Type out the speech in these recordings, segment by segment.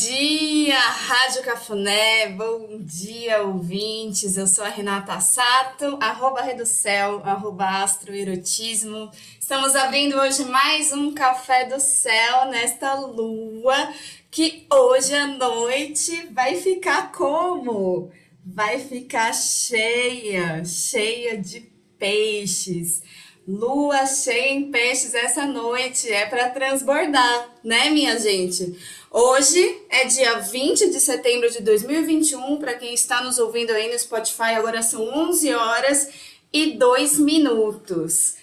dia, Rádio Cafuné, bom dia, ouvintes. Eu sou a Renata Sato, arroba Reducel, arroba Astroerotismo. Estamos abrindo hoje mais um Café do Céu nesta lua, que hoje à noite vai ficar como? Vai ficar cheia, cheia de peixes. Lua cheia em peixes essa noite é para transbordar, né, minha gente? Hoje é dia 20 de setembro de 2021. Para quem está nos ouvindo aí no Spotify, agora são 11 horas e 2 minutos.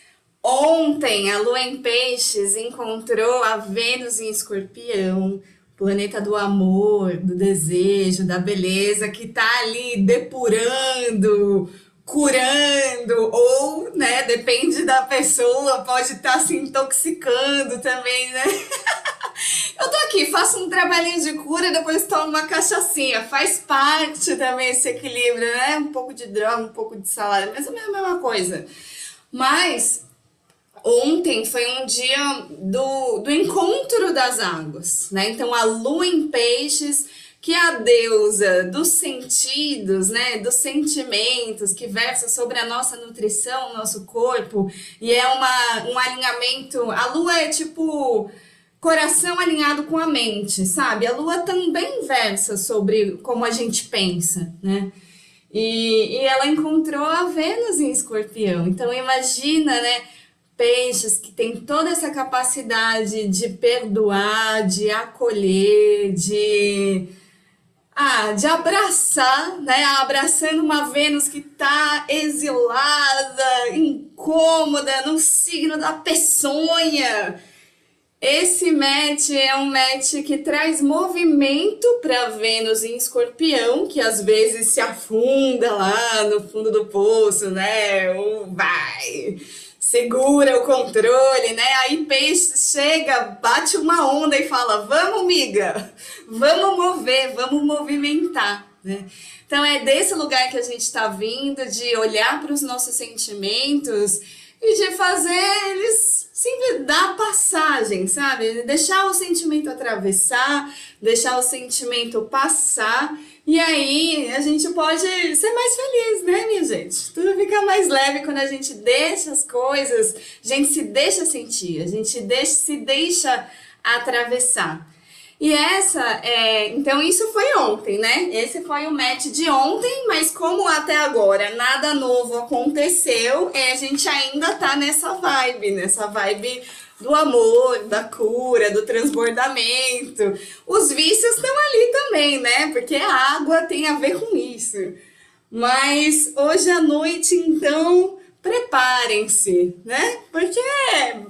Ontem, a Lua em Peixes encontrou a Vênus em Escorpião, planeta do amor, do desejo, da beleza, que tá ali depurando curando, ou, né, depende da pessoa, pode estar tá se intoxicando também, né? Eu tô aqui, faço um trabalhinho de cura depois tomo uma cachaçinha. Faz parte também esse equilíbrio, né? Um pouco de droga, um pouco de salada, mas é a mesma coisa. Mas ontem foi um dia do, do encontro das águas, né? Então a lua em peixes que é a deusa dos sentidos, né, dos sentimentos, que versa sobre a nossa nutrição, nosso corpo, e é uma, um alinhamento. A lua é tipo coração alinhado com a mente, sabe? A lua também versa sobre como a gente pensa, né? E, e ela encontrou a Vênus em escorpião. Então imagina, né? Peixes que tem toda essa capacidade de perdoar, de acolher, de ah, de abraçar, né? Abraçando uma Vênus que tá exilada, incômoda, no signo da peçonha. Esse match é um match que traz movimento para Vênus em Escorpião, que às vezes se afunda lá no fundo do poço, né? Ou vai segura o controle, né? Aí peixe chega, bate uma onda e fala: "Vamos, miga. Vamos mover, vamos movimentar", né? Então é desse lugar que a gente está vindo de olhar para os nossos sentimentos e de fazer eles sempre dar passagem, sabe? Deixar o sentimento atravessar, deixar o sentimento passar e aí a gente pode ser mais feliz, né, minha gente? Tudo fica mais leve quando a gente deixa as coisas, a gente se deixa sentir, a gente deixa, se deixa atravessar. E essa, é, então isso foi ontem, né? Esse foi o match de ontem, mas como até agora nada novo aconteceu, é, a gente ainda tá nessa vibe, nessa vibe do amor, da cura, do transbordamento. Os vícios estão ali também, né? Porque a água tem a ver com isso. Mas hoje à noite, então, preparem-se, né? Porque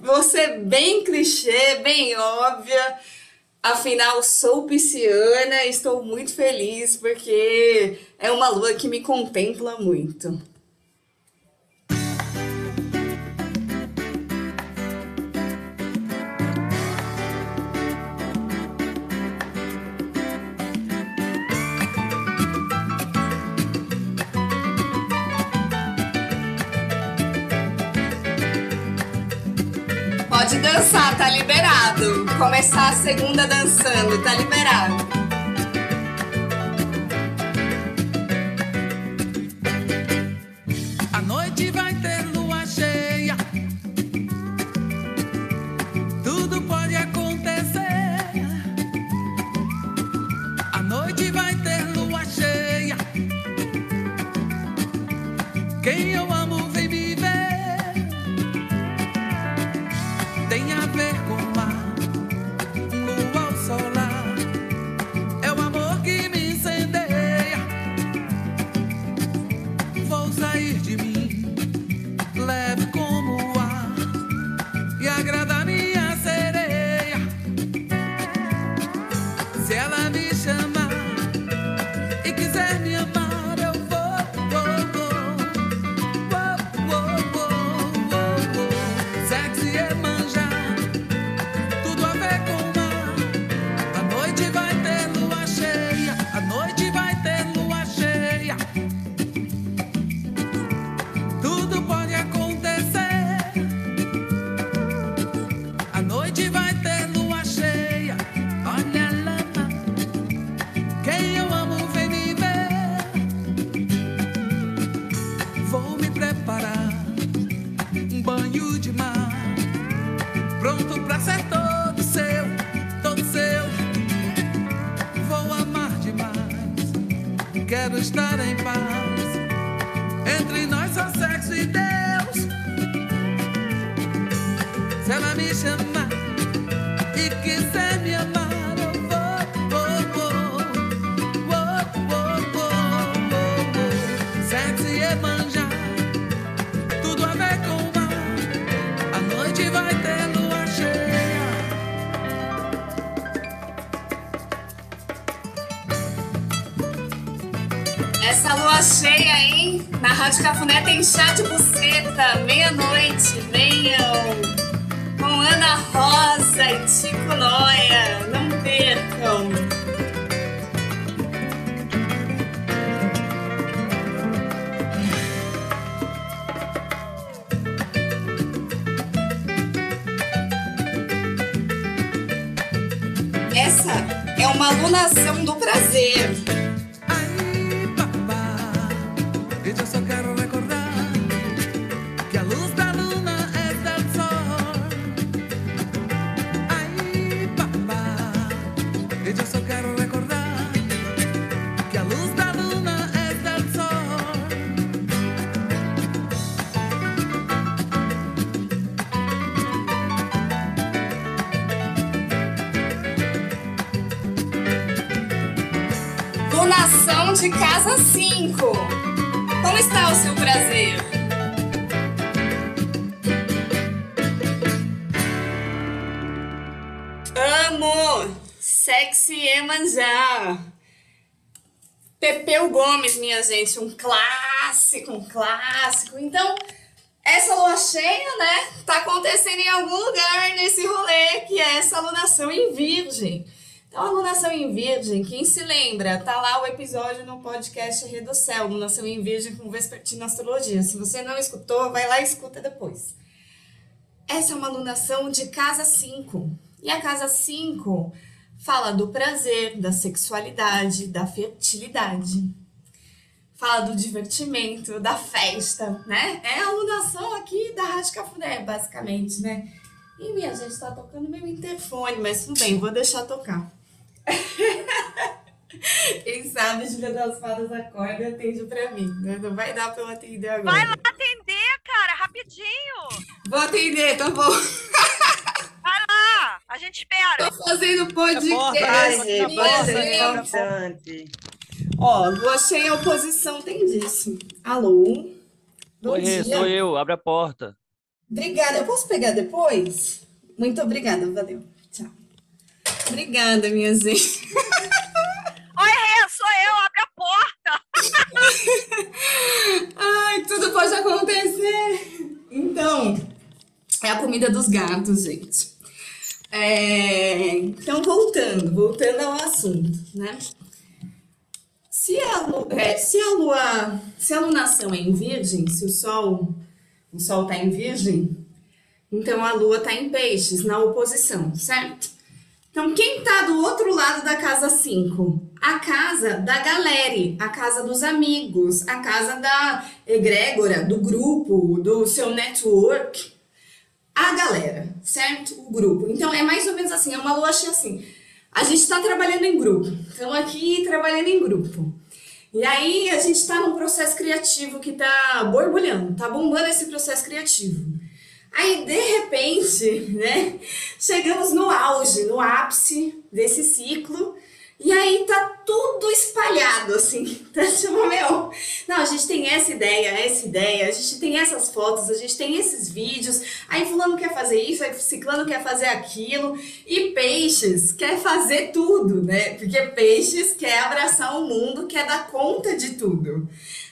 você bem clichê, bem óbvia. Afinal, sou pisciana estou muito feliz porque é uma lua que me contempla muito. Dançar, tá liberado. Começar a segunda dançando, tá liberado. banho de mar, pronto pra ser todo seu, todo seu. Vou amar demais, quero estar em paz. Entre nós só sexo e Deus. Se ela me chamar e quiser. Cheia, hein? Na Rádio Cafuné tem chá de buceta, meia-noite, venham! Com Ana Rosa e Tico Noia, não percam! Essa é uma alunação do prazer. Sexy Emanjá. Pepeu Gomes, minha gente, um clássico, um clássico. Então, essa lua cheia, né, tá acontecendo em algum lugar nesse rolê, que é essa alunação em virgem. Então, alunação em virgem, quem se lembra, tá lá o episódio no podcast Céu, alunação em virgem com Vespertina Astrologia. Se você não escutou, vai lá e escuta depois. Essa é uma alunação de casa 5. E a casa 5 fala do prazer, da sexualidade, da fertilidade. Fala do divertimento, da festa, né? É a alunação aqui da Rádio Cafuné, basicamente, né? E minha gente tá tocando meu interfone, mas tudo bem, vou deixar tocar. Quem sabe Julia das Fadas acorda e atende pra mim, né? Não vai dar pra eu atender agora. Vai lá atender, cara, rapidinho. Vou atender, tá bom. Vai lá, a gente espera. Tô fazendo podcast. Vai, minha pode ser gente. importante. Ó, lua cheia oposição tem disso. Alô? Bom Oi, dia. sou eu, abre a porta. Obrigada. Eu posso pegar depois? Muito obrigada, valeu. Tchau. Obrigada, minha gente. Oi, Rê, sou eu, abre a porta. Ai, tudo pode acontecer. Então, é a comida dos gatos, gente. É, Então, voltando, voltando ao assunto, né? Se a, é, se a lua, se a lunação é em virgem, se o sol, o sol tá em virgem, então a lua tá em peixes, na oposição, certo? Então, quem tá do outro lado da casa 5? A casa da galera, a casa dos amigos, a casa da egrégora, do grupo, do seu network. A galera, certo? O grupo. Então, é mais ou menos assim, é uma cheia assim. A gente tá trabalhando em grupo. Estamos aqui trabalhando em grupo. E aí, a gente tá num processo criativo que tá borbulhando, tá bombando esse processo criativo. Aí, de repente, né, chegamos no auge, no ápice desse ciclo, e aí tá tudo espalhado, assim, tá tipo, meu, não, a gente tem essa ideia, essa ideia, a gente tem essas fotos, a gente tem esses vídeos, aí fulano quer fazer isso, aí ciclano quer fazer aquilo, e peixes quer fazer tudo, né, porque peixes quer abraçar o mundo, quer dar conta de tudo.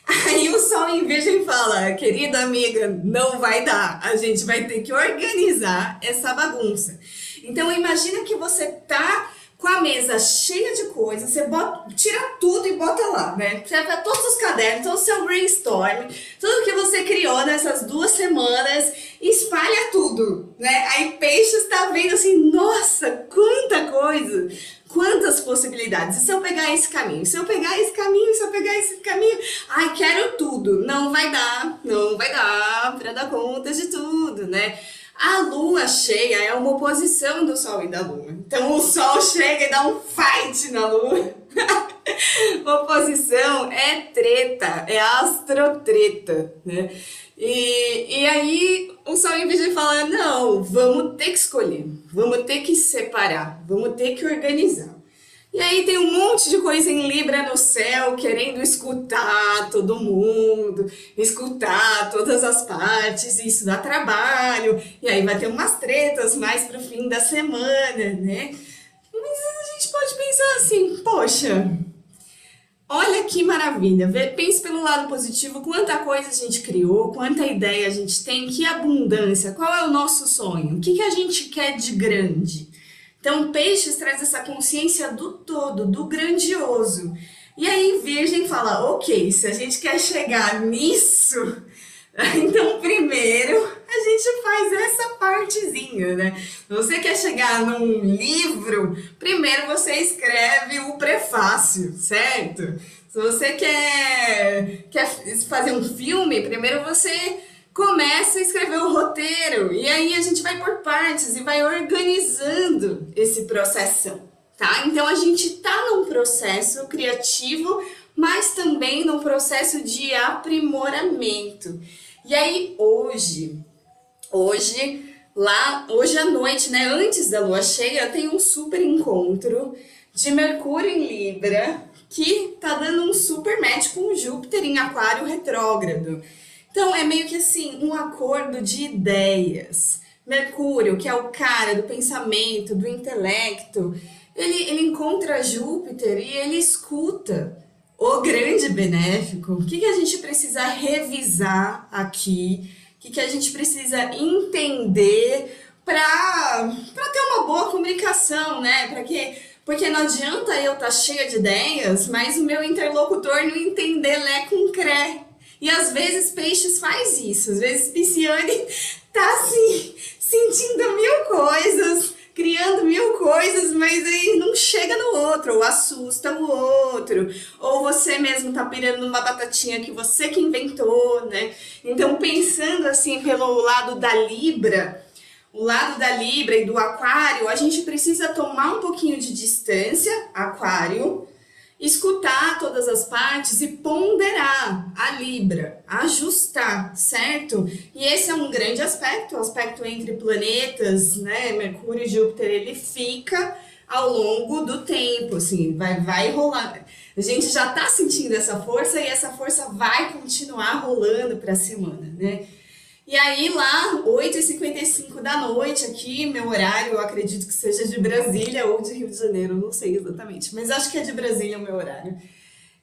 Aí o sol em virgem fala, querida amiga, não vai dar. A gente vai ter que organizar essa bagunça. Então imagina que você tá com a mesa cheia de coisas, você bota, tira tudo e bota lá, né? Pega todos os cadernos, todo o seu brainstorm, tudo que você criou nessas duas semanas, espalha tudo, né? Aí peixe está vendo assim, nossa, quanta coisa! Quantas possibilidades? E se eu pegar esse caminho? Se eu pegar esse caminho, se eu pegar esse caminho, ai, quero tudo. Não vai dar, não vai dar pra dar conta de tudo, né? A lua cheia é uma oposição do sol e da lua. Então o sol chega e dá um fight na lua. oposição é treta, é astrotreta, né? E, e aí o sol em vez de falar, não, vamos ter que escolher, vamos ter que separar, vamos ter que organizar. E aí tem um monte de coisa em Libra no céu, querendo escutar todo mundo, escutar todas as partes, isso dá trabalho. E aí vai ter umas tretas mais pro fim da semana, né? Mas a gente pode pensar assim, poxa, olha que maravilha. Pense pelo lado positivo, quanta coisa a gente criou, quanta ideia a gente tem, que abundância, qual é o nosso sonho, o que, que a gente quer de grande. Então, Peixes traz essa consciência do todo, do grandioso. E aí, Virgem fala: ok, se a gente quer chegar nisso, então primeiro a gente faz essa partezinha, né? Você quer chegar num livro, primeiro você escreve o prefácio, certo? Se você quer, quer fazer um filme, primeiro você começa a escrever o roteiro e aí a gente vai por partes e vai organizando esse processo, tá? Então a gente tá num processo criativo, mas também num processo de aprimoramento. E aí hoje, hoje lá, hoje à noite, né, antes da lua cheia, tem um super encontro de Mercúrio em Libra que tá dando um super match com Júpiter em Aquário retrógrado. Então é meio que assim, um acordo de ideias. Mercúrio, que é o cara do pensamento, do intelecto, ele, ele encontra Júpiter e ele escuta o grande benéfico. O que, que a gente precisa revisar aqui? O que, que a gente precisa entender para ter uma boa comunicação, né? Para que porque não adianta eu estar tá cheia de ideias, mas o meu interlocutor não entender lé com cré. E às vezes peixes faz isso, às vezes Pisciane tá assim, sentindo mil coisas, criando mil coisas, mas aí não chega no outro, ou assusta o outro, ou você mesmo tá pirando numa batatinha que você que inventou, né? Então, pensando assim pelo lado da Libra, o lado da Libra e do Aquário, a gente precisa tomar um pouquinho de distância, Aquário, escutar todas as partes e ponderar a Libra, ajustar, certo? E esse é um grande aspecto, o aspecto entre planetas, né? Mercúrio e Júpiter, ele fica ao longo do tempo, assim, vai, vai rolar. A gente já tá sentindo essa força e essa força vai continuar rolando para a semana, né? E aí lá, 8h55 da noite aqui, meu horário, eu acredito que seja de Brasília ou de Rio de Janeiro, não sei exatamente, mas acho que é de Brasília o meu horário.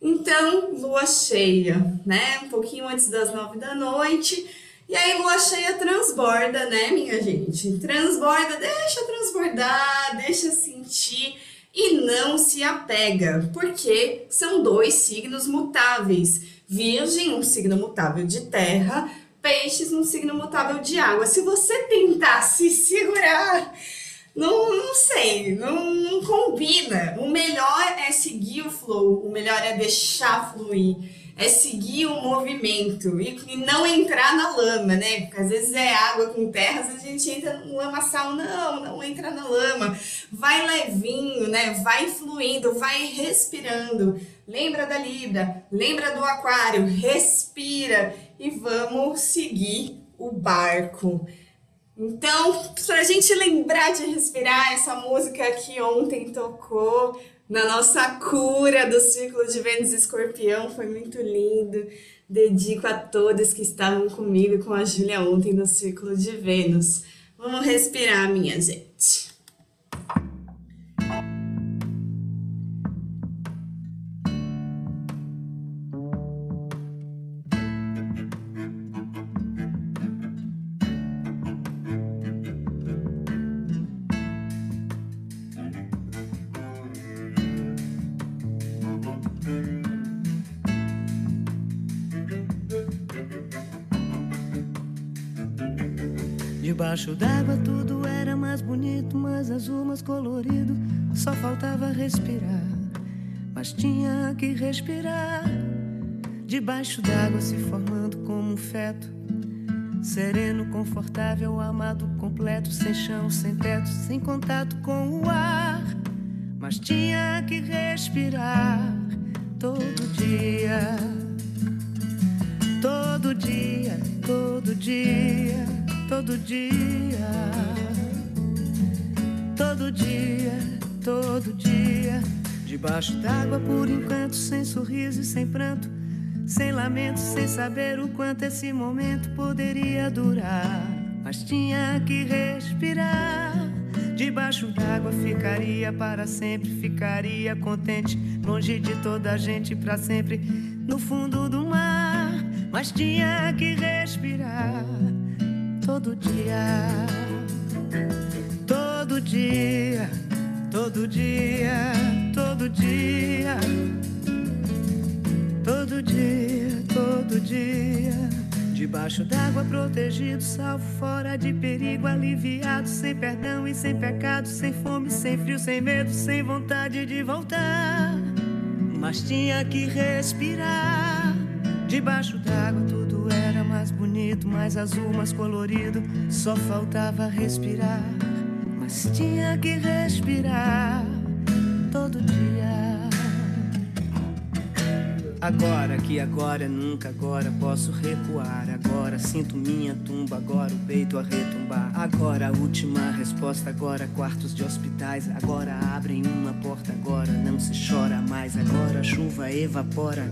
Então, lua cheia, né? Um pouquinho antes das 9 da noite. E aí, lua cheia transborda, né, minha gente? Transborda, deixa transbordar, deixa sentir e não se apega, porque são dois signos mutáveis. Virgem, um signo mutável de terra, peixes num signo mutável de água. Se você tentar se segurar, não, não sei, não, não combina. O melhor é seguir o flow, o melhor é deixar fluir é seguir o movimento e, e, não entrar na lama, né? Porque às vezes é água com terra, às vezes a gente entra no lamaçal, não, não entra na lama. Vai levinho, né? Vai fluindo, vai respirando. Lembra da Libra, lembra do Aquário, respira e vamos seguir o barco. Então, para a gente lembrar de respirar, essa música que ontem tocou na nossa cura do ciclo de Vênus Escorpião, foi muito lindo. Dedico a todas que estavam comigo e com a Júlia ontem no ciclo de Vênus. Vamos respirar, minha gente. Debaixo d'água tudo era mais bonito, mais azul, mais colorido. Só faltava respirar, mas tinha que respirar. Debaixo d'água se formando como um feto, Sereno, confortável, amado, completo, sem chão, sem teto, sem contato com o ar. Mas tinha que respirar todo dia. Todo dia, todo dia, todo dia. Todo dia, todo dia. Debaixo d'água por enquanto, sem sorriso e sem pranto. Sem lamento, sem saber o quanto esse momento poderia durar. Mas tinha que respirar. Debaixo d'água ficaria para sempre, ficaria contente, longe de toda a gente para sempre, no fundo do mar. Mas tinha que respirar todo dia, todo dia, todo dia, todo dia. Todo dia, todo dia. Debaixo d'água, protegido, salvo fora de perigo, aliviado, sem perdão e sem pecado, sem fome, sem frio, sem medo, sem vontade de voltar. Mas tinha que respirar. Debaixo d'água, tudo era mais bonito, mais azul, mais colorido. Só faltava respirar. Mas tinha que respirar todo dia. Agora que agora nunca agora posso recuar. Agora sinto minha tumba, agora o peito a retumbar. Agora a última resposta, agora quartos de hospitais. Agora abrem uma porta, agora não se chora mais. Agora a chuva evapora.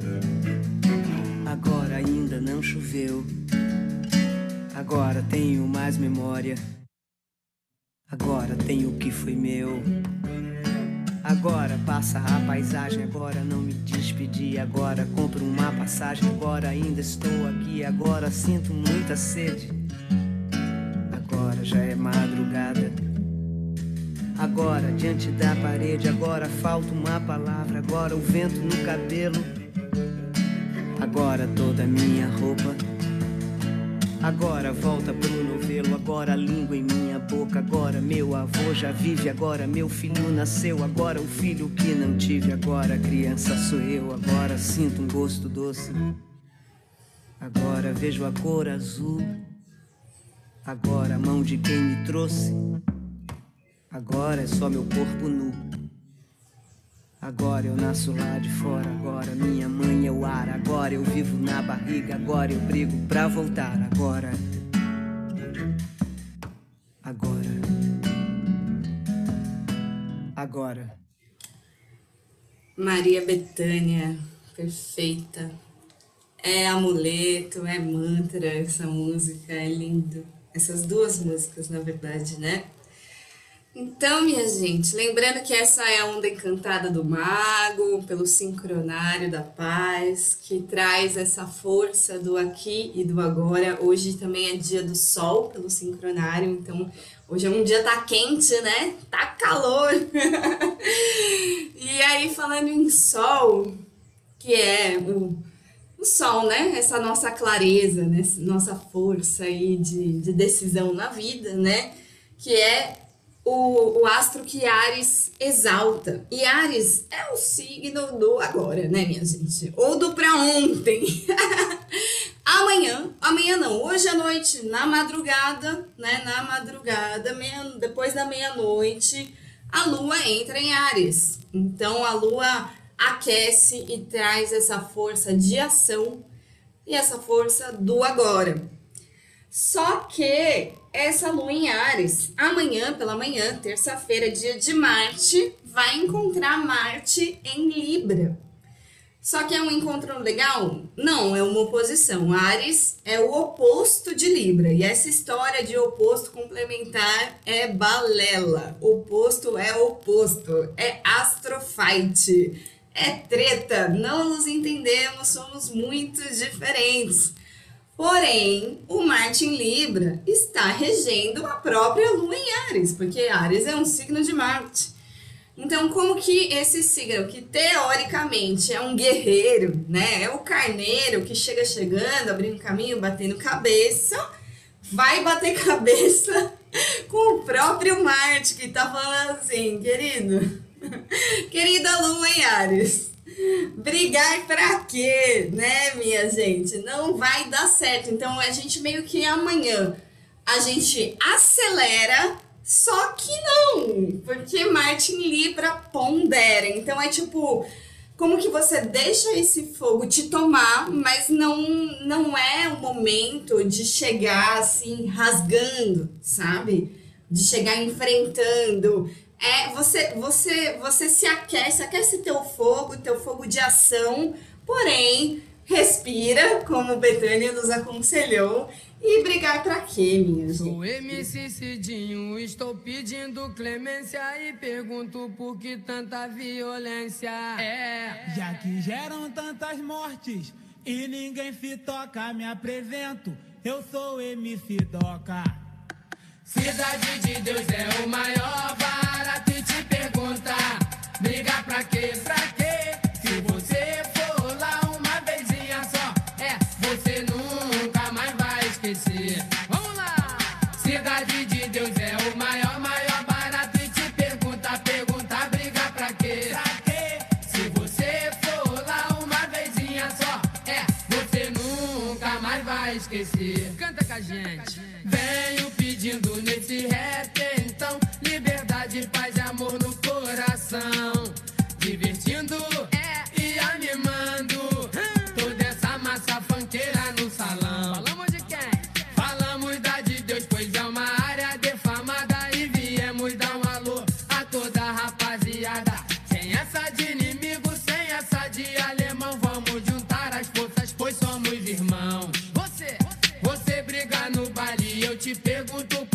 Agora ainda não choveu. Agora tenho mais memória. Agora tenho o que foi meu. Agora passa a paisagem, agora não me despedi, agora compro uma passagem, agora ainda estou aqui, agora sinto muita sede. Agora já é madrugada. Agora diante da parede, agora falta uma palavra, agora o vento no cabelo. Agora toda minha roupa. Agora volta pro novelo, agora a língua em minha boca. Agora meu avô já vive, agora meu filho nasceu. Agora o filho que não tive, agora criança sou eu. Agora sinto um gosto doce. Agora vejo a cor azul. Agora a mão de quem me trouxe. Agora é só meu corpo nu. Agora eu nasço lá de fora, agora minha mãe é o ar, agora eu vivo na barriga, agora eu brigo pra voltar, agora. Agora. Agora. Maria Bethânia, perfeita. É amuleto, é mantra essa música, é lindo. Essas duas músicas, na verdade, né? Então, minha gente, lembrando que essa é a onda encantada do mago, pelo sincronário da paz, que traz essa força do aqui e do agora. Hoje também é dia do sol, pelo sincronário, então hoje é um dia tá quente, né? Tá calor. e aí, falando em sol, que é o, o sol, né? Essa nossa clareza, né? nossa força aí de, de decisão na vida, né? Que é o, o astro que Ares exalta. E Ares é o signo do agora, né, minha gente? Ou do pra ontem. amanhã, amanhã não, hoje à noite, na madrugada, né? Na madrugada, meia, depois da meia-noite, a lua entra em Ares. Então a lua aquece e traz essa força de ação e essa força do agora. Só que essa lua em Ares, amanhã pela manhã, terça-feira, dia de Marte, vai encontrar Marte em Libra. Só que é um encontro legal? Não, é uma oposição. Ares é o oposto de Libra. E essa história de oposto complementar é balela. Oposto é oposto. É astrofight. É treta. Não nos entendemos, somos muito diferentes. Porém, o Marte em Libra está regendo a própria Lua em Ares, porque Ares é um signo de Marte. Então, como que esse signo, que teoricamente é um guerreiro, né? É o carneiro que chega chegando, abrindo caminho, batendo cabeça, vai bater cabeça com o próprio Marte, que tá falando assim, querido, querida Lua em Ares, Brigar pra quê, né, minha gente? Não vai dar certo. Então a gente meio que amanhã a gente acelera, só que não, porque Marte em Libra pondera. Então é tipo, como que você deixa esse fogo te tomar, mas não não é o momento de chegar assim rasgando, sabe? De chegar enfrentando. É, você você você se aquece, aquece teu fogo, teu fogo de ação, porém respira, como Betânia nos aconselhou, e brigar pra quê, minha gente? Sou MC Cidinho, estou pedindo clemência e pergunto por que tanta violência. É, Já que geram tantas mortes e ninguém se toca, me apresento. Eu sou MC Doca. Cidade de Deus é o maior barato e te pergunta: briga pra quê? Pra quê? Te pergunto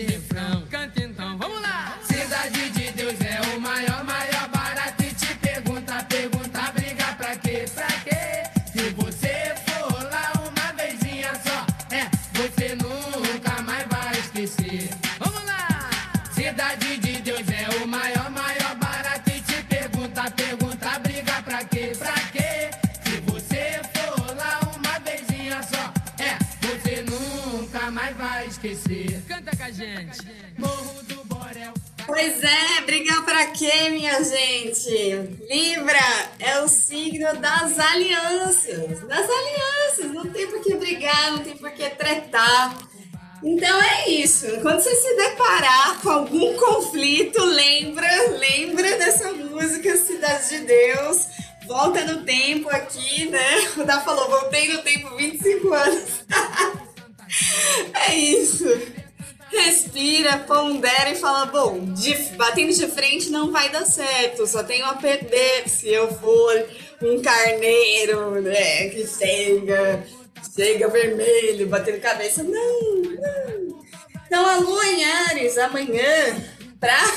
a gente alianças. Das alianças. Não tem por que brigar, não tem por que tretar. Então é isso. Quando você se deparar com algum conflito, lembra, lembra dessa música Cidade de Deus. Volta no tempo aqui, né? O Dá falou, voltei no tempo 25 anos. é isso. Respira, pondera e fala: bom, de, batendo de frente não vai dar certo, só tenho a perder se eu for um carneiro, né? Que chega, chega vermelho, batendo cabeça. Não, não. Então a lua em Ares amanhã, pra,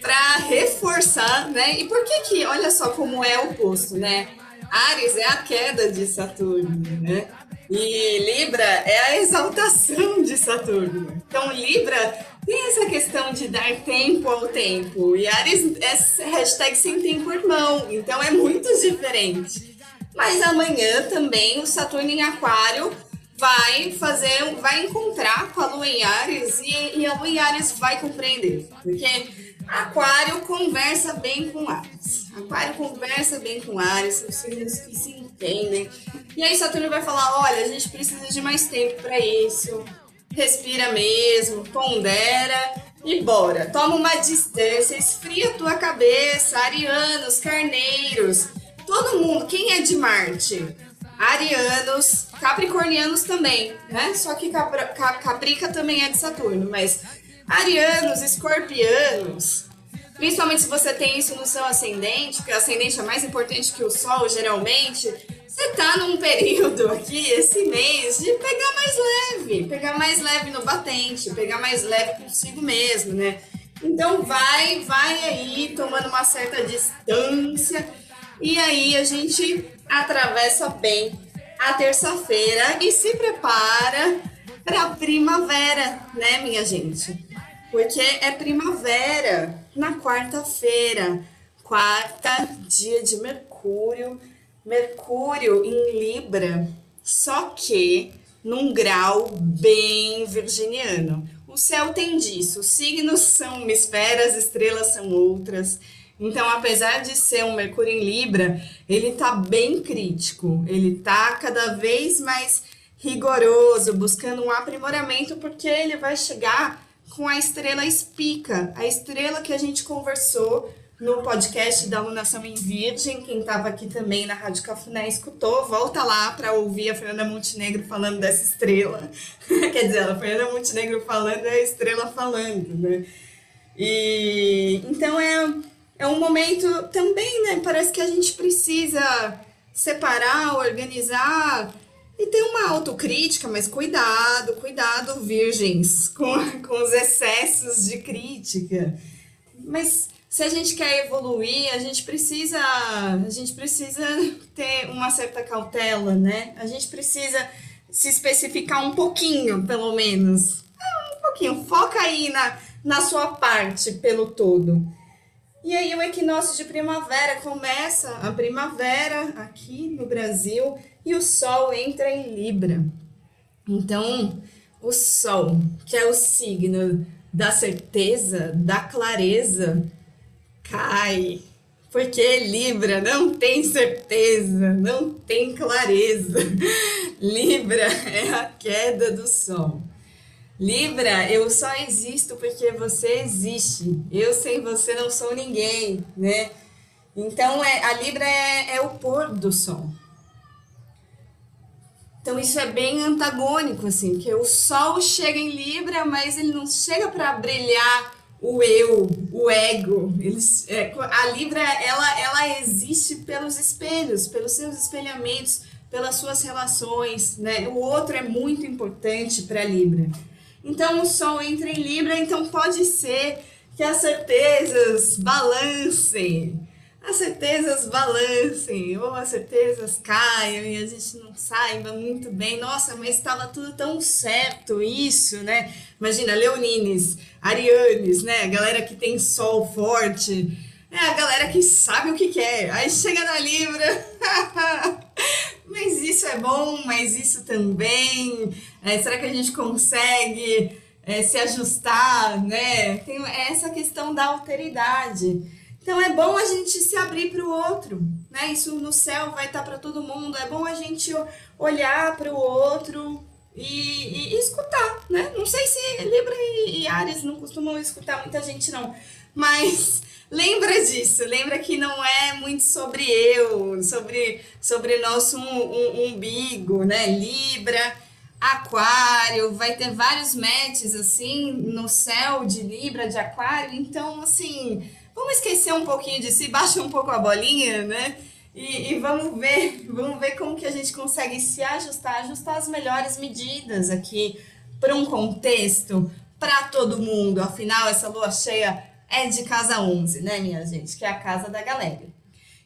pra reforçar, né? E por que que, olha só como é o oposto, né? Ares é a queda de Saturno, né? E Libra é a exaltação de Saturno. Então, Libra tem essa questão de dar tempo ao tempo. E Ares é hashtag sem tempo irmão. Então, é muito diferente. Mas amanhã também o Saturno em Aquário vai fazer, vai encontrar com a Lua em Ares e, e a Lua em Ares vai compreender. Porque Aquário conversa bem com Ares. Aquário conversa bem com Ares, são signos que se entendem. E aí Saturno vai falar, olha, a gente precisa de mais tempo para isso. Respira mesmo, pondera e bora. Toma uma distância, esfria a tua cabeça, arianos, carneiros, todo mundo, quem é de Marte? arianos, capricornianos também, né? Só que Capra- Ca- Caprica também é de Saturno, mas arianos, escorpianos, principalmente se você tem isso no seu ascendente, porque o ascendente é mais importante que o sol, geralmente, você tá num período aqui, esse mês, de pegar mais leve, pegar mais leve no batente, pegar mais leve consigo mesmo, né? Então vai, vai aí tomando uma certa distância e aí a gente atravessa bem a terça-feira e se prepara para primavera, né, minha gente? Porque é primavera na quarta-feira. Quarta, dia de Mercúrio. Mercúrio em Libra, só que num grau bem virginiano. O céu tem disso, os signos são uma esfera, as estrelas são outras. Então, apesar de ser um Mercúrio em Libra, ele tá bem crítico, ele tá cada vez mais rigoroso, buscando um aprimoramento, porque ele vai chegar com a estrela espica, a estrela que a gente conversou no podcast da Alunação em Virgem. Quem estava aqui também na Rádio Cafuné escutou, volta lá para ouvir a Fernanda Montenegro falando dessa estrela. Quer dizer, a Fernanda Montenegro falando é a estrela falando, né? E então é, é um momento também, né? Parece que a gente precisa separar, organizar e ter uma autocrítica, mas cuidado, cuidado, virgens, com, com os excessos de crítica. Mas se a gente quer evoluir, a gente precisa, a gente precisa ter uma certa cautela, né? A gente precisa se especificar um pouquinho, pelo menos. Ah, Um pouquinho. Foca aí na, na sua parte pelo todo. E aí o equinócio de primavera começa a primavera aqui no Brasil e o sol entra em Libra. Então, o sol, que é o signo da certeza, da clareza, cai. Porque Libra não tem certeza, não tem clareza. Libra é a queda do sol. Libra, eu só existo porque você existe. Eu sem você não sou ninguém, né? Então é, a Libra é, é o pôr do sol. Então isso é bem antagônico, assim, porque o sol chega em Libra, mas ele não chega para brilhar o eu, o ego. Eles, é, a Libra, ela, ela existe pelos espelhos, pelos seus espelhamentos, pelas suas relações, né? O outro é muito importante para Libra. Então o Sol entra em Libra, então pode ser que as certezas balancem, as certezas balancem, ou as certezas caiam e a gente não saiba muito bem. Nossa, mas estava tudo tão certo isso, né? Imagina, Leonines, Arianes, né? A galera que tem Sol forte. É a galera que sabe o que quer. Aí chega na Libra. mas isso é bom, mas isso também. É, será que a gente consegue é, se ajustar, né? Tem essa questão da alteridade. Então é bom a gente se abrir para o outro, né? Isso no céu vai estar para todo mundo. É bom a gente olhar para o outro e, e, e, escutar, né? Não sei se Libra e, e Ares não costumam escutar muita gente, não. Mas lembra disso, lembra que não é muito sobre eu, sobre, sobre nosso um, um, umbigo, né? Libra, Aquário, vai ter vários matches assim no céu de Libra, de Aquário, então assim, vamos esquecer um pouquinho de si, baixa um pouco a bolinha, né? E, e, vamos ver, vamos ver como que a gente consegue se ajustar, ajustar as melhores medidas aqui para um contexto para todo mundo. Afinal, essa lua cheia é de casa 11, né, minha gente? Que é a casa da galera.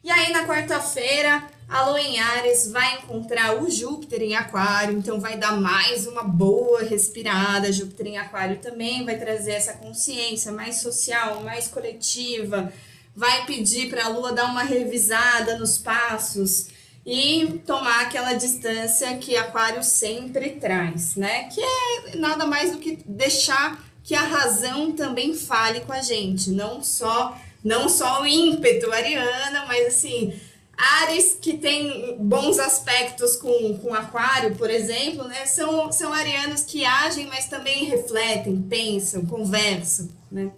E aí, na quarta-feira, a lua em Ares vai encontrar o Júpiter em Aquário, então vai dar mais uma boa respirada. Júpiter em Aquário também vai trazer essa consciência mais social, mais coletiva. Vai pedir para a lua dar uma revisada nos passos e tomar aquela distância que Aquário sempre traz, né? Que é nada mais do que deixar que a razão também fale com a gente, não só não só o ímpeto ariana, mas assim, Ares que tem bons aspectos com, com Aquário, por exemplo, né? São, são arianos que agem, mas também refletem, pensam, conversam, né?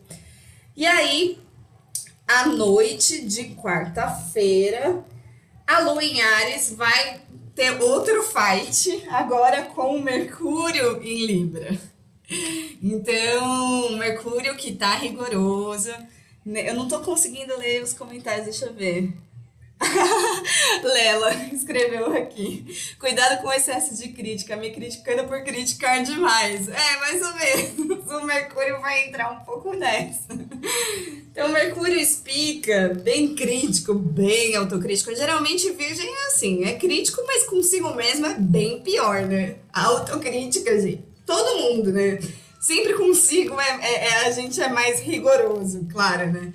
E aí, à noite de quarta-feira, a Lua em Ares vai ter outro fight agora com o Mercúrio em Libra. Então, Mercúrio que tá rigoroso. né? Eu não tô conseguindo ler os comentários, deixa eu ver. Lela escreveu aqui. Cuidado com o excesso de crítica, me criticando por criticar demais. É, mais ou menos. O Mercúrio vai entrar um pouco nessa. Então, Mercúrio explica, bem crítico, bem autocrítico. Geralmente, Virgem é assim, é crítico, mas consigo mesmo é bem pior, né? Autocrítica, gente. Todo mundo, né? Sempre consigo, é, é- é- a gente é mais rigoroso, claro, né?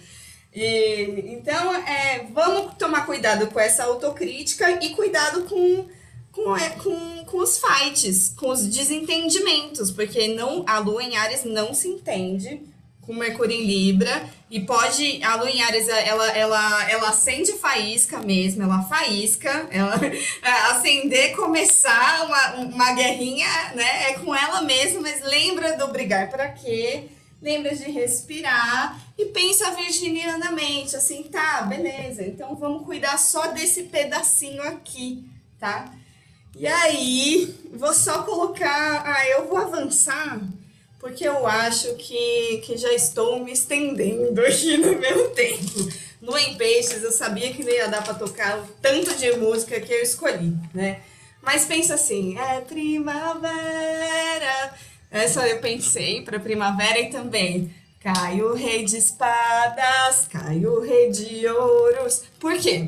E, então, é, vamos tomar cuidado com essa autocrítica e cuidado com, com, é, com, com os fights, com os desentendimentos, porque não, a Lua em Ares não se entende com Mercúrio em Libra e pode, a Lua em Ares, ela, ela, ela acende faísca mesmo, ela faísca, ela acender, começar uma, uma guerrinha, né, é com ela mesma, mas lembra do brigar para quê? Lembra de respirar e pensa virginianamente, assim, tá, beleza, então vamos cuidar só desse pedacinho aqui, tá? E aí, vou só colocar, ah, eu vou avançar, porque eu acho que, que já estou me estendendo aqui no meu tempo. No Em Peixes, eu sabia que não ia dar para tocar o tanto de música que eu escolhi, né? Mas pensa assim, é primavera. Essa eu pensei para primavera e também. Cai o rei de espadas, cai o rei de ouros. Por quê?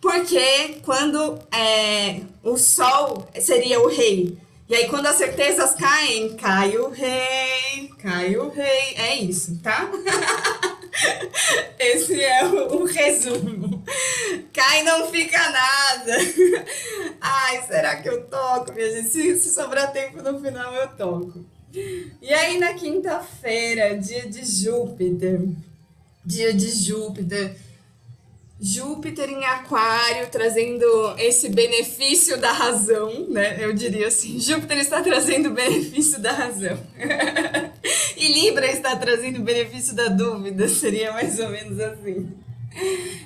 Porque quando é, o sol seria o rei, e aí quando as certezas caem, cai o rei, cai o rei. É isso, tá? Esse é o, o resumo. Cai não fica nada. Ai, será que eu toco, minha gente? Se, se sobrar tempo no final, eu toco. E aí na quinta-feira, dia de Júpiter. Dia de Júpiter. Júpiter em Aquário trazendo esse benefício da razão, né? Eu diria assim, Júpiter está trazendo o benefício da razão. e Libra está trazendo o benefício da dúvida, seria mais ou menos assim.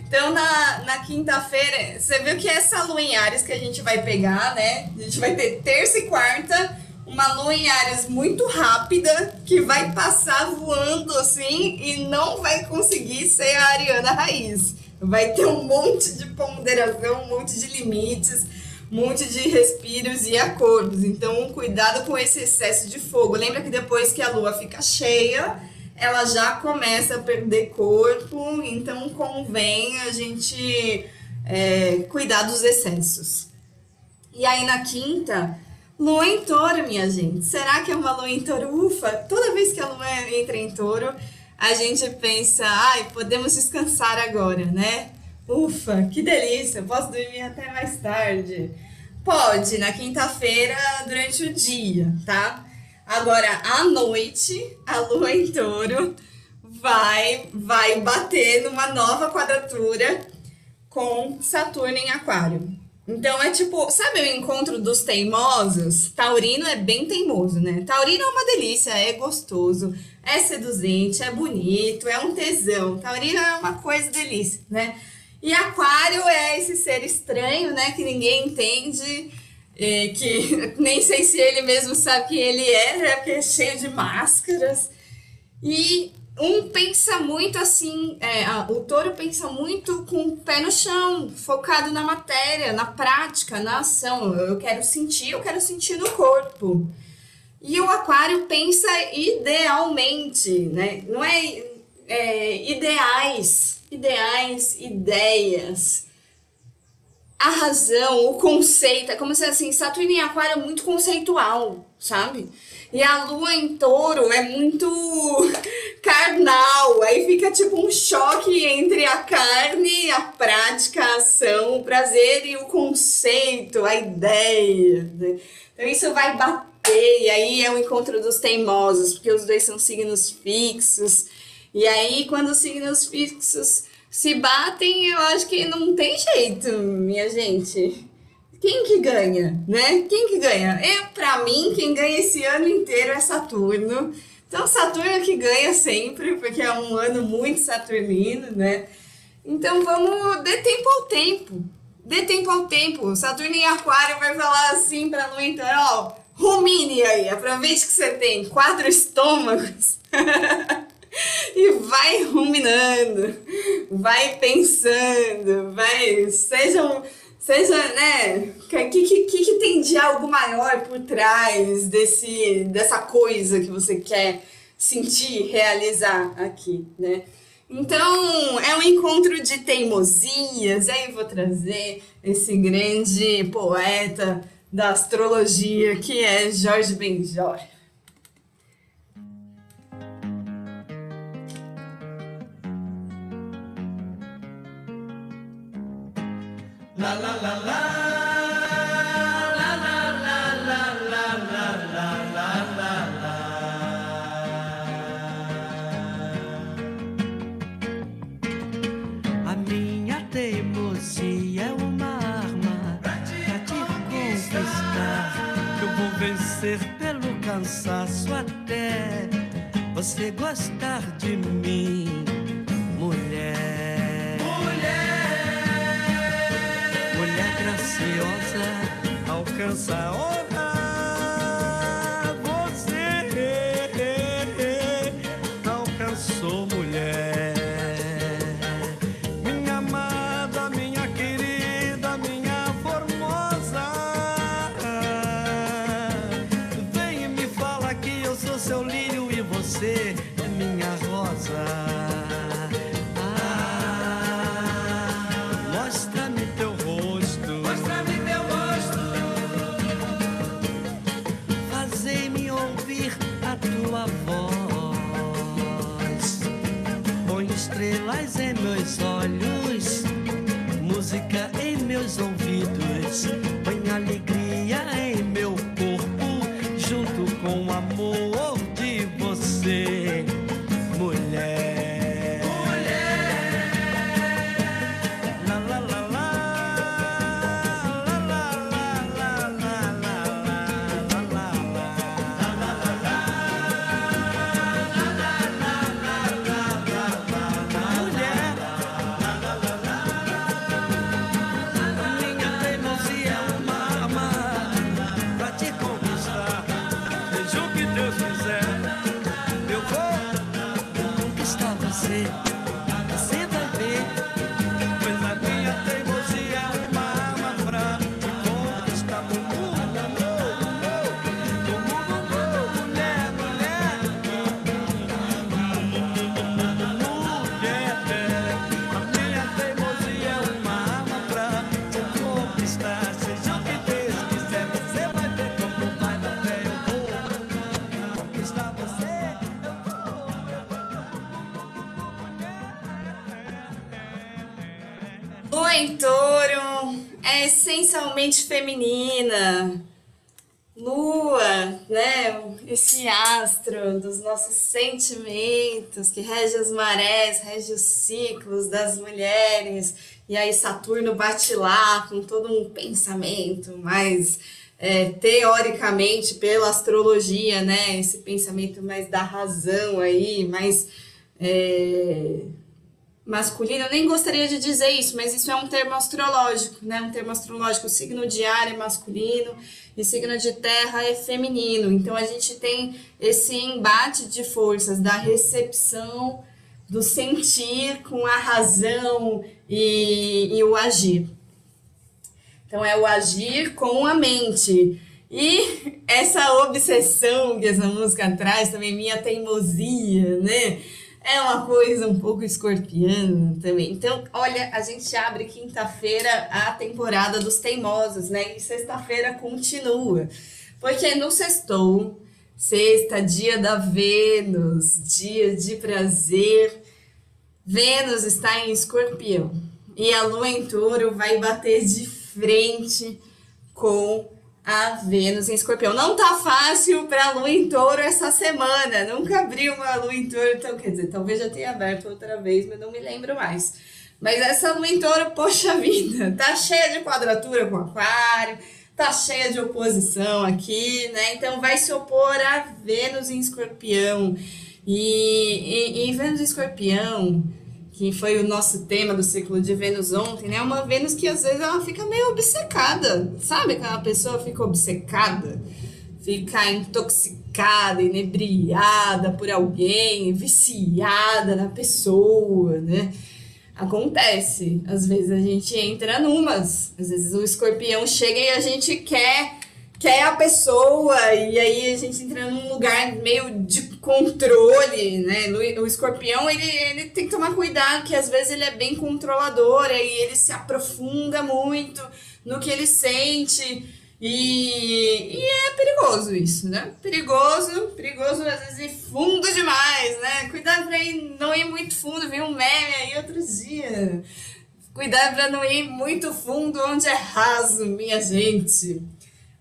Então, na, na quinta-feira, você viu que essa lua em Ares que a gente vai pegar, né? A gente vai ter terça e quarta, uma lua em Ares muito rápida, que vai passar voando assim e não vai conseguir ser a Ariana Raiz. Vai ter um monte de ponderação, um monte de limites, um monte de respiros e acordos. Então, cuidado com esse excesso de fogo. Lembra que depois que a lua fica cheia, ela já começa a perder corpo, então convém a gente é, cuidar dos excessos. E aí na quinta, lua em touro, minha gente. Será que é uma lua em touro? Ufa, toda vez que a lua entra em touro, a gente pensa, ai, podemos descansar agora, né? Ufa, que delícia, posso dormir até mais tarde. Pode, na quinta-feira, durante o dia, tá? Agora, à noite, a lua em touro vai, vai bater numa nova quadratura com Saturno em Aquário. Então é tipo, sabe o encontro dos teimosos? Taurino é bem teimoso, né? Taurino é uma delícia, é gostoso, é seduzente, é bonito, é um tesão. Taurino é uma coisa delícia, né? E Aquário é esse ser estranho, né? Que ninguém entende, é, que nem sei se ele mesmo sabe quem ele é, né? Porque é cheio de máscaras. E um pensa muito assim, é, o touro pensa muito com o pé no chão, focado na matéria, na prática, na ação. Eu quero sentir, eu quero sentir no corpo. E o aquário pensa idealmente, né? Não é, é ideais, ideais, ideias. A razão, o conceito, é como se assim, Saturno em aquário é muito conceitual, sabe? E a lua em touro é muito carnal, aí fica tipo um choque entre a carne, a prática, a ação, o prazer e o conceito, a ideia. né? Então isso vai bater, e aí é o encontro dos teimosos, porque os dois são signos fixos. E aí, quando os signos fixos se batem, eu acho que não tem jeito, minha gente. Quem que ganha, né? Quem que ganha? Eu, pra mim, quem ganha esse ano inteiro é Saturno. Então, Saturno que ganha sempre, porque é um ano muito saturnino, né? Então, vamos dê tempo ao tempo. dê tempo ao tempo. Saturno em Aquário vai falar assim pra Lua, então, ó, rumine aí, aproveite que você tem quatro estômagos. e vai ruminando, vai pensando, vai, seja, um- seja, né, o que, que, que, tem de algo maior por trás desse, dessa coisa que você quer sentir, realizar aqui, né? Então, é um encontro de teimosias, aí vou trazer esse grande poeta da astrologia que é Jorge Benjor. A minha teimosia é uma arma pra te conquistar. Eu vou vencer pelo cansaço até você gostar de mim, cansa, ouve. avó. Essencialmente feminina. Lua, né? Esse astro dos nossos sentimentos, que rege as marés, rege os ciclos das mulheres. E aí Saturno bate lá com todo um pensamento mais é, teoricamente pela astrologia, né? Esse pensamento mais da razão aí, mais é, masculino, eu nem gostaria de dizer isso, mas isso é um termo astrológico, né? Um termo astrológico, o signo de ar é masculino e signo de terra é feminino. Então a gente tem esse embate de forças da recepção, do sentir com a razão e, e o agir. Então é o agir com a mente. E essa obsessão que essa música traz também, minha teimosia, né? É uma coisa um pouco escorpiana também. Então, olha, a gente abre quinta-feira a temporada dos teimosos, né? E sexta-feira continua. Porque no sextou, sexta, dia da Vênus, dia de prazer, Vênus está em escorpião. E a lua em touro vai bater de frente com a Vênus em escorpião. Não tá fácil para lua em touro essa semana. Nunca abri uma lua em touro, então quer dizer, talvez já tenha aberto outra vez, mas não me lembro mais. Mas essa lua em touro, poxa vida, tá cheia de quadratura com aquário, tá cheia de oposição aqui, né? Então vai se opor a Vênus em escorpião. E, e, e Vênus em escorpião, que foi o nosso tema do ciclo de Vênus ontem, né? Uma Vênus que às vezes ela fica meio obcecada, sabe? Aquela pessoa fica obcecada, fica intoxicada, inebriada por alguém, viciada na pessoa, né? Acontece. Às vezes a gente entra numas. Às vezes o escorpião chega e a gente quer quer a pessoa e aí a gente entra num lugar meio de controle, né? O escorpião, ele, ele tem que tomar cuidado, que às vezes ele é bem controlador, aí ele se aprofunda muito no que ele sente e, e é perigoso isso, né? Perigoso, perigoso às vezes ir fundo demais, né? Cuidado pra ir, não ir muito fundo, vi um meme aí outro dia. Cuidado pra não ir muito fundo onde é raso, minha gente.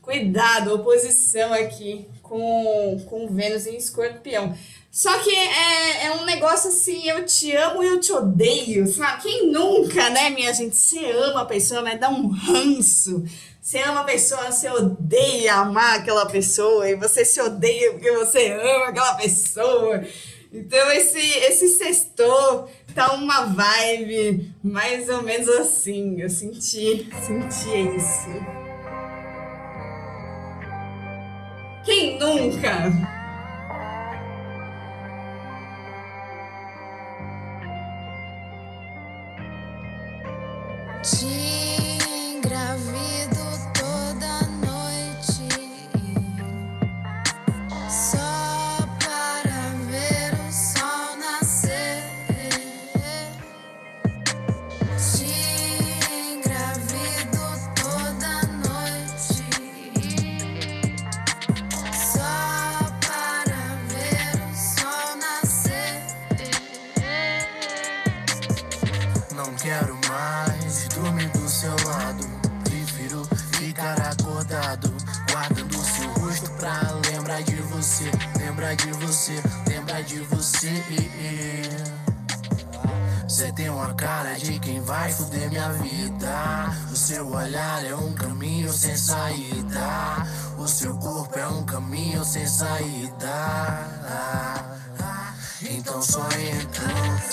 Cuidado, oposição aqui com, com Vênus em escorpião. Só que é, é um negócio assim, eu te amo e eu te odeio, sabe? Quem nunca, né, minha gente? Você ama a pessoa, mas dá um ranço. Você ama a pessoa, você odeia amar aquela pessoa, e você se odeia porque você ama aquela pessoa. Então esse, esse sextou tá uma vibe mais ou menos assim. Eu senti, senti isso. Quem nunca?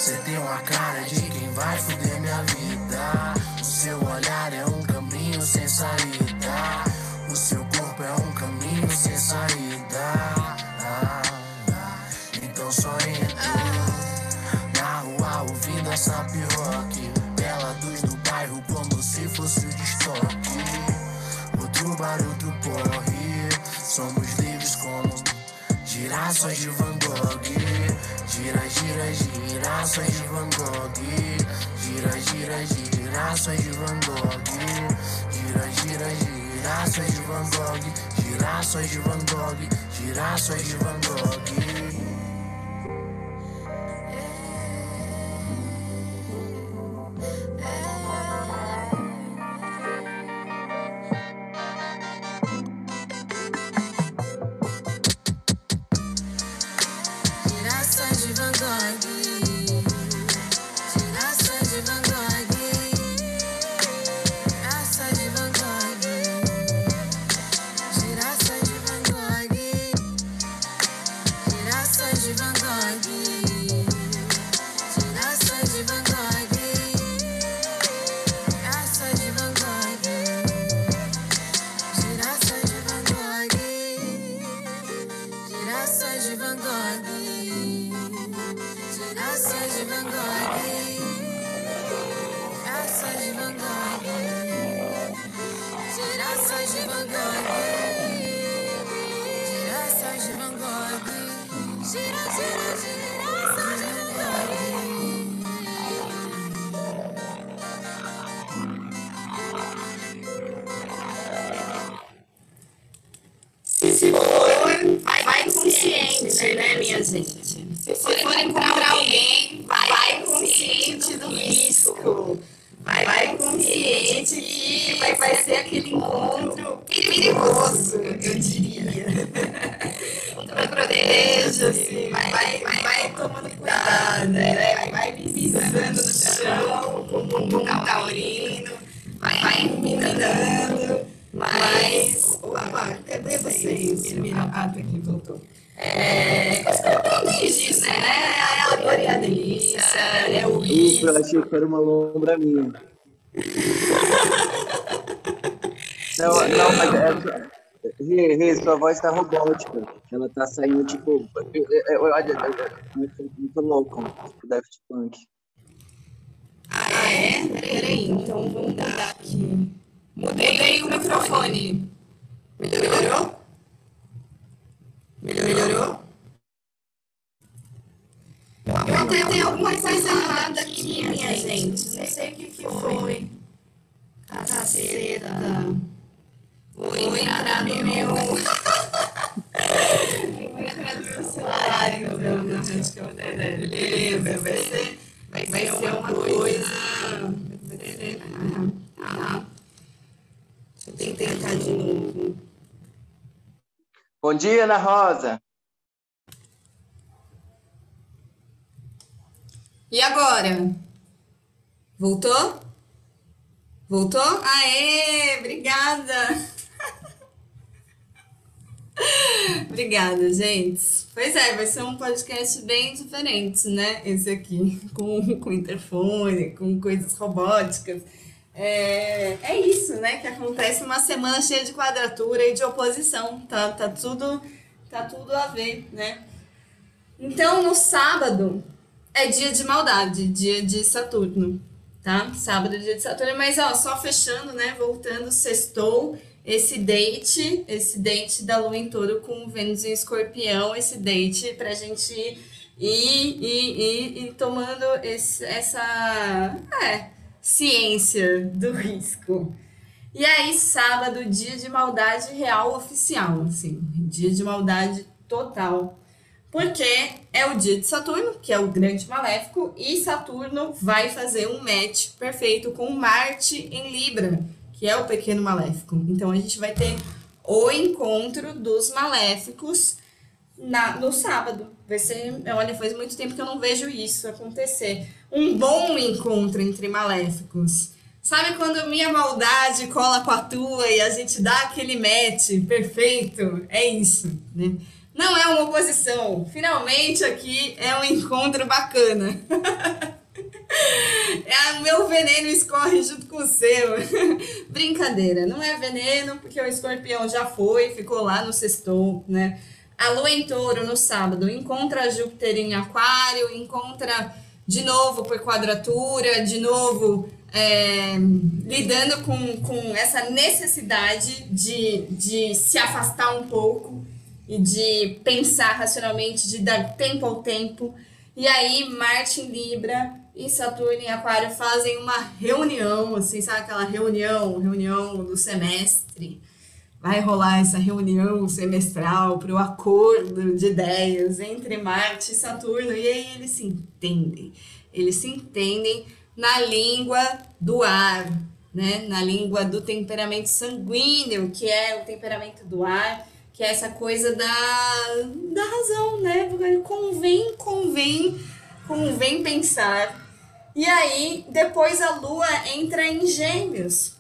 Você tem uma cara de quem vai foder minha vida. O seu olhar é um caminho sem saída. O seu corpo é um caminho sem saída. Então só entra. Na rua ouvindo essa piroque. Bela luz do bairro como se fosse o destoque. Outro barulho do porre. Somos livres como girassóis de Van Gogh. Gira, gira, girassóis de Van Gogh. Gira, gira, girassóis de Van Gogh. Gira, gira, girassóis de Van Gogh. Girassóis de Van Gogh. Girassóis de Van Gogh. Girassóis gente? Se for encontrar alguém, vai consciente do risco. Vai, vai consciente que vai, vai ser aquele encontro perigoso, eu diria. Então proteja-se, vai, vai, vai, vai tomando cuidado, né? Isso. achei que era uma lombra minha. Não, não, mas é. Rê, Rê, sua voz tá robótica. Ela tá saindo tipo. Olha, muito louco. Tipo Daft Punk. Ah, é? Peraí, então vamos mudar aqui. Mudei o microfone. Melhorou? Melhorou? Eu tentei alguma coisa errada aqui, minha gente. Não sei o que, que foi. Caceta. Vou entrar no meu. Vou entrar no meu celular, então. Acho que eu- Beleza, vai ser. Vai, ser uma coisa. Ah. Deixa eu tentar de novo. Bom dia, Ana Rosa. E agora? Voltou? Voltou? Aê, obrigada! obrigada, gente. Pois é, vai ser um podcast bem diferente, né? Esse aqui, com, com interfone, com coisas robóticas. É, é isso, né? Que acontece numa semana cheia de quadratura e de oposição. Tá, tá, tudo, tá tudo a ver, né? Então, no sábado, é dia de maldade, dia de Saturno, tá? Sábado é dia de Saturno, mas ó, só fechando, né? Voltando, sextou esse date, esse date da Lua em Touro com Vênus em Escorpião, esse date pra gente ir, ir, ir, ir tomando esse, essa é, ciência do risco. E aí, sábado, dia de maldade real oficial, assim, dia de maldade total. Porque é o dia de Saturno, que é o grande maléfico, e Saturno vai fazer um match perfeito com Marte em Libra, que é o pequeno maléfico. Então a gente vai ter o encontro dos maléficos na, no sábado. Vai ser, olha, faz muito tempo que eu não vejo isso acontecer. Um bom encontro entre maléficos. Sabe quando minha maldade cola com a tua e a gente dá aquele match perfeito? É isso, né? Não é uma oposição. Finalmente aqui é um encontro bacana. É, meu veneno escorre junto com o seu. Brincadeira, não é veneno, porque o escorpião já foi, ficou lá no sextou, né? A lua em touro no sábado encontra Júpiter em aquário, encontra de novo por quadratura, de novo é, lidando com, com essa necessidade de, de se afastar um pouco e de pensar racionalmente, de dar tempo ao tempo. E aí, Marte em Libra e Saturno em Aquário fazem uma reunião, assim, sabe aquela reunião, reunião do semestre. Vai rolar essa reunião semestral para o acordo de ideias entre Marte e Saturno, e aí eles se entendem. Eles se entendem na língua do ar, né? Na língua do temperamento sanguíneo, que é o temperamento do ar, que é essa coisa da, da razão, né? Convém, convém, convém pensar. E aí, depois a lua entra em gêmeos,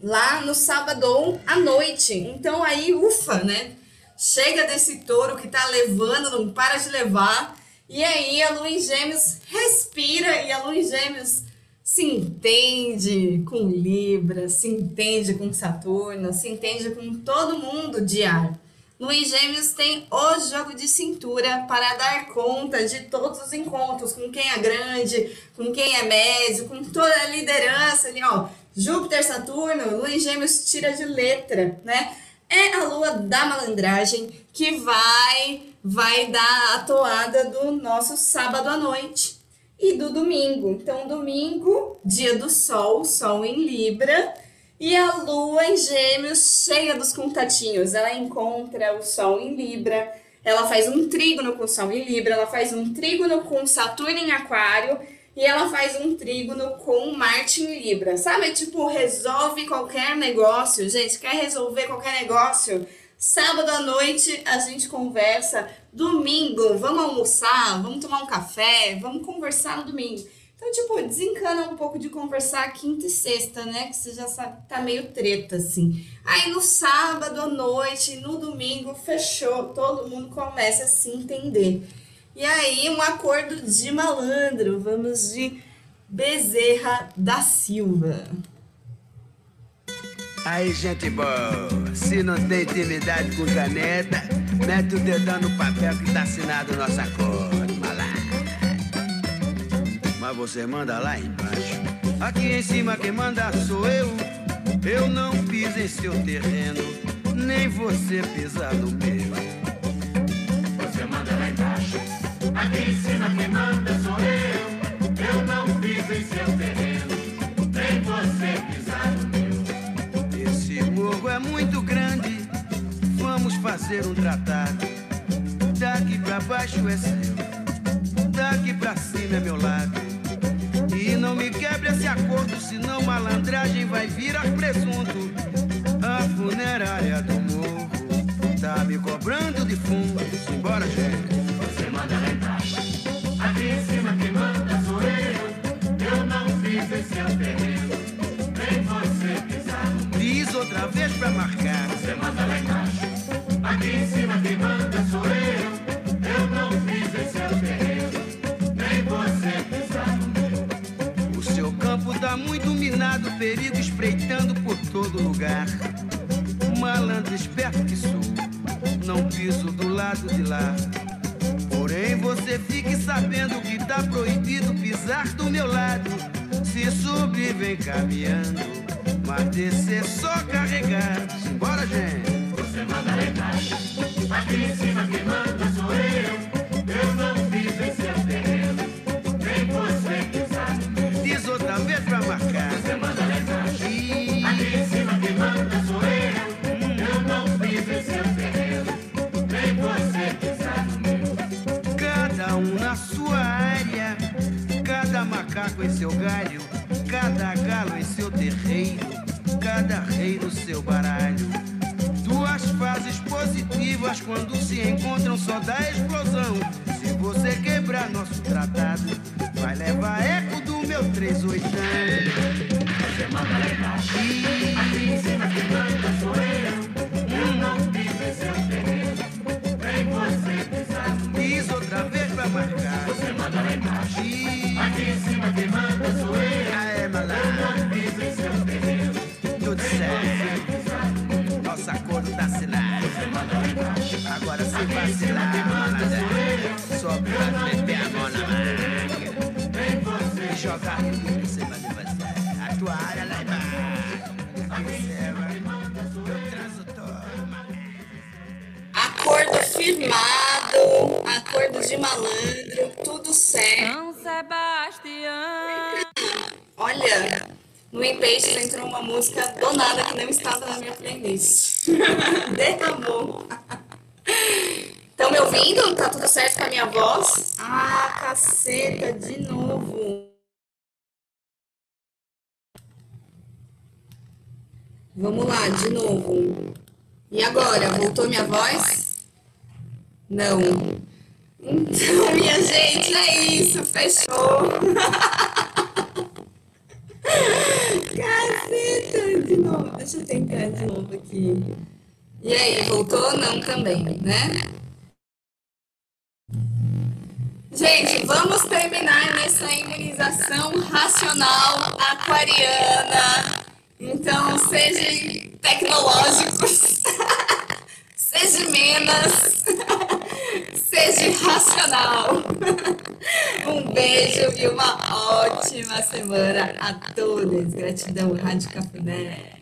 lá no sábado à noite. Então aí, ufa, né? Chega desse touro que tá levando, não para de levar. E aí a lua em gêmeos respira e a lua em gêmeos se entende com Libra, se entende com Saturno, se entende com todo mundo de ar. Em Gêmeos tem o jogo de cintura para dar conta de todos os encontros, com quem é grande, com quem é médio, com toda a liderança ali, ó. Júpiter, Saturno, em Gêmeos tira de letra, né? É a lua da malandragem que vai vai dar a toada do nosso sábado à noite e do domingo. Então, domingo, dia do sol, sol em Libra, e a lua em Gêmeos, cheia dos contatinhos. Ela encontra o sol em Libra, ela faz um trígono com o sol em Libra, ela faz um trígono com Saturno em Aquário e ela faz um trígono com Marte em Libra. Sabe, tipo, resolve qualquer negócio, gente, quer resolver qualquer negócio? Sábado à noite a gente conversa. Domingo, vamos almoçar, vamos tomar um café, vamos conversar no domingo. Então, tipo, desencana um pouco de conversar quinta e sexta, né? Que você já sabe que tá meio treta, assim. Aí no sábado à noite, no domingo, fechou. Todo mundo começa a se entender. E aí, um acordo de malandro. Vamos de Bezerra da Silva. Aí, gente boa, se não tem intimidade com caneta, mete o dedão no papel que tá assinado o nosso acordo, malandro. Mas você manda lá embaixo. Aqui em cima quem manda sou eu. Eu não piso em seu terreno, nem você pisa no meu. Você manda lá embaixo. Aqui em cima quem manda sou eu. Eu não piso em seu terreno, é muito grande, vamos fazer um tratado. Daqui pra baixo é seu, daqui pra cima é meu lado. E não me quebre esse acordo, senão malandragem vai virar presunto. A funerária do morro tá me cobrando de fundo. Simbora, gente. Você manda embaixo. Aqui em cima quem manda sou eu. Eu não terreno, nem você outra vez pra marcar. Você manda lá embaixo. Aqui em cima quem manda sou eu. Eu não piso em seu terreno, nem você pisar no meu. O seu campo tá muito minado, perigo espreitando por todo lugar. Malandro esperto que sou, não piso do lado de lá. Porém, você fique sabendo que tá proibido pisar do meu lado. Se subir, vem caminhando, mas descer só carregado. Simbora, gente! Você manda embaixo. Aqui em cima quem manda sou eu. Eu não piso em seu terreno, nem você no meu. Diz outra vez pra marcar. Você manda. E... Aqui em cima quem manda sou eu. Eu não piso em seu terreno, nem você no meu. Cada um na sua área, cada macaco em seu galho, cada galo em seu terreiro, cada rei no seu baralho. Duas fases positivas quando se encontram só dá explosão. Se você quebrar nosso tratado, vai levar eco do meu 38 Você manda lá embaixo. Aqui em cima quem manda sou eu. back. Vamos lá, de novo. E agora, voltou minha voz? Não. Então, minha gente, é isso, fechou. Caceta, de novo. Deixa eu tentar de novo aqui. E aí, voltou? Não, também, né? Gente, vamos terminar nessa imunização racional aquariana. Então, sejam tecnológicos, sejam menos, seja racional. Um beijo e uma ótima semana a todos. Gratidão, Rádio Cafuné.